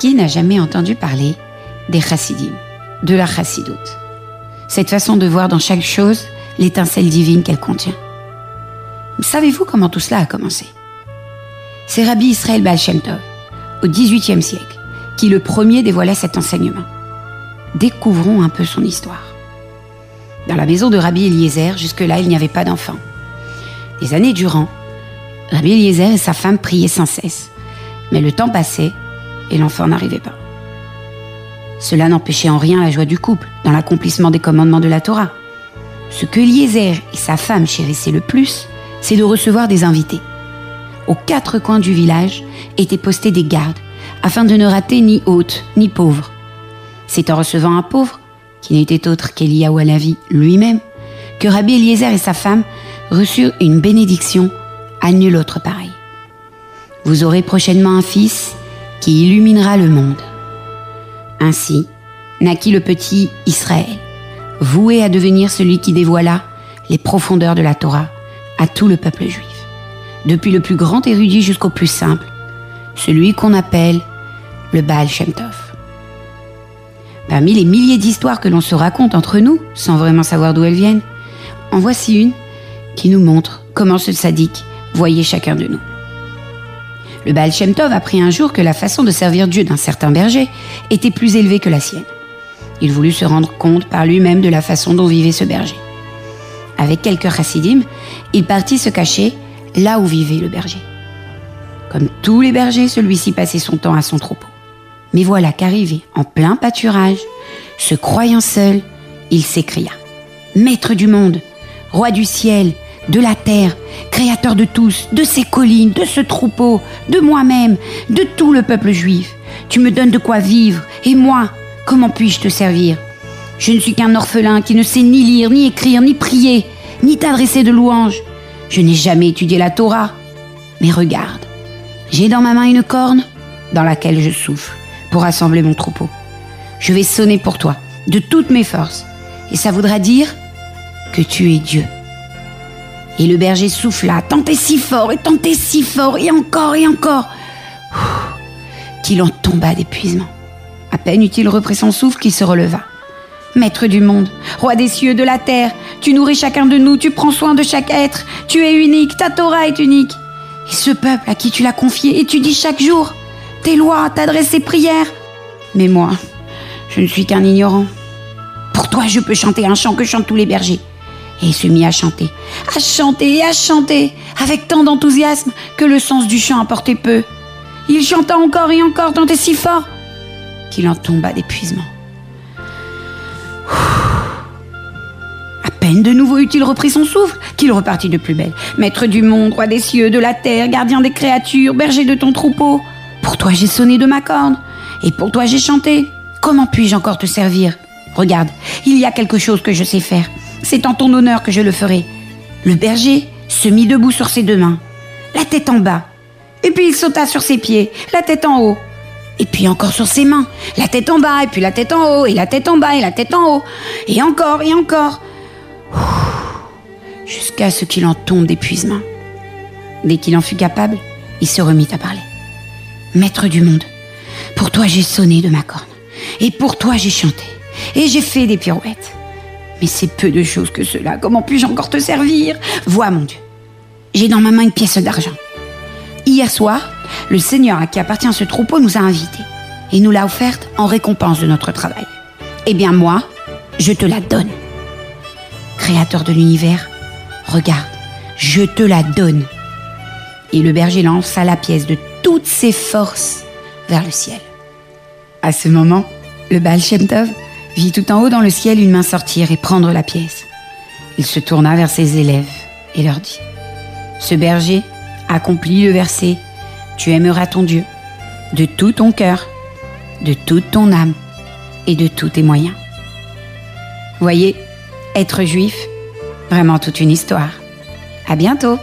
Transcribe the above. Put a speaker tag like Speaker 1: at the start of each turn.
Speaker 1: Qui n'a jamais entendu parler des chassidim, de la chassidoute? Cette façon de voir dans chaque chose l'étincelle divine qu'elle contient. Savez-vous comment tout cela a commencé? C'est Rabbi Israël Baal Shem Tov, au XVIIIe siècle, qui le premier dévoila cet enseignement. Découvrons un peu son histoire. Dans la maison de Rabbi Eliezer, jusque-là, il n'y avait pas d'enfant. Des années durant, Rabbi Eliezer et sa femme priaient sans cesse. Mais le temps passait et l'enfant n'arrivait pas. Cela n'empêchait en rien la joie du couple dans l'accomplissement des commandements de la Torah. Ce que Eliezer et sa femme chérissaient le plus, c'est de recevoir des invités. Aux quatre coins du village étaient postés des gardes afin de ne rater ni hôte ni pauvre. C'est en recevant un pauvre, qui n'était autre qu'Eliaou Alavi lui-même, que Rabbi Eliezer et sa femme reçurent une bénédiction à nul autre pareil. Vous aurez prochainement un fils qui illuminera le monde. Ainsi naquit le petit Israël, voué à devenir celui qui dévoila les profondeurs de la Torah à tout le peuple juif, depuis le plus grand érudit jusqu'au plus simple, celui qu'on appelle le Baal Shem Tov. Parmi les milliers d'histoires que l'on se raconte entre nous, sans vraiment savoir d'où elles viennent, en voici une qui nous montre comment ce sadique voyait chacun de nous. Le Baal apprit un jour que la façon de servir Dieu d'un certain berger était plus élevée que la sienne. Il voulut se rendre compte par lui-même de la façon dont vivait ce berger. Avec quelques chassidim, il partit se cacher là où vivait le berger. Comme tous les bergers, celui-ci passait son temps à son troupeau. Mais voilà qu'arrivé en plein pâturage, se croyant seul, il s'écria Maître du monde, roi du ciel, de la terre, créateur de tous, de ces collines, de ce troupeau, de moi-même, de tout le peuple juif. Tu me donnes de quoi vivre, et moi, comment puis-je te servir? Je ne suis qu'un orphelin qui ne sait ni lire, ni écrire, ni prier, ni t'adresser de louanges. Je n'ai jamais étudié la Torah. Mais regarde, j'ai dans ma main une corne dans laquelle je souffle pour rassembler mon troupeau. Je vais sonner pour toi de toutes mes forces, et ça voudra dire que tu es Dieu. Et le berger souffla, tentait si fort et tentait si fort, et encore et encore, qu'il en tomba d'épuisement. À peine eut-il repris son souffle qu'il se releva. Maître du monde, roi des cieux, de la terre, tu nourris chacun de nous, tu prends soin de chaque être, tu es unique, ta Torah est unique. Et ce peuple à qui tu l'as confié étudie chaque jour tes lois, t'adresses tes prières. Mais moi, je ne suis qu'un ignorant. Pour toi, je peux chanter un chant que chantent tous les bergers. Et il se mit à chanter, à chanter et à chanter, avec tant d'enthousiasme que le sens du chant apportait peu. Il chanta encore et encore, tant et si fort, qu'il en tomba d'épuisement. À peine de nouveau eut-il repris son souffle, qu'il repartit de plus belle. Maître du monde, roi des cieux, de la terre, gardien des créatures, berger de ton troupeau, pour toi j'ai sonné de ma corne, et pour toi j'ai chanté. Comment puis-je encore te servir? Regarde, il y a quelque chose que je sais faire. C'est en ton honneur que je le ferai. Le berger se mit debout sur ses deux mains, la tête en bas. Et puis il sauta sur ses pieds, la tête en haut. Et puis encore sur ses mains, la tête en bas, et puis la tête en haut, et la tête en bas, et la tête en haut. Et encore, et encore. Jusqu'à ce qu'il en tombe d'épuisement. Dès qu'il en fut capable, il se remit à parler. Maître du monde, pour toi j'ai sonné de ma corne, et pour toi j'ai chanté, et j'ai fait des pirouettes. Mais c'est peu de choses que cela. Comment puis-je encore te servir? Vois, mon Dieu, j'ai dans ma main une pièce d'argent. Hier soir, le Seigneur à qui appartient ce troupeau nous a invités et nous l'a offerte en récompense de notre travail. Eh bien moi, je te la donne. Créateur de l'univers, regarde, je te la donne. Et le berger lança la pièce de toutes ses forces vers le ciel. À ce moment, le Baal Shem Tov vit tout en haut dans le ciel une main sortir et prendre la pièce. Il se tourna vers ses élèves et leur dit Ce berger accomplit le verset Tu aimeras ton Dieu de tout ton cœur, de toute ton âme et de tous tes moyens. Voyez, être juif, vraiment toute une histoire. À bientôt!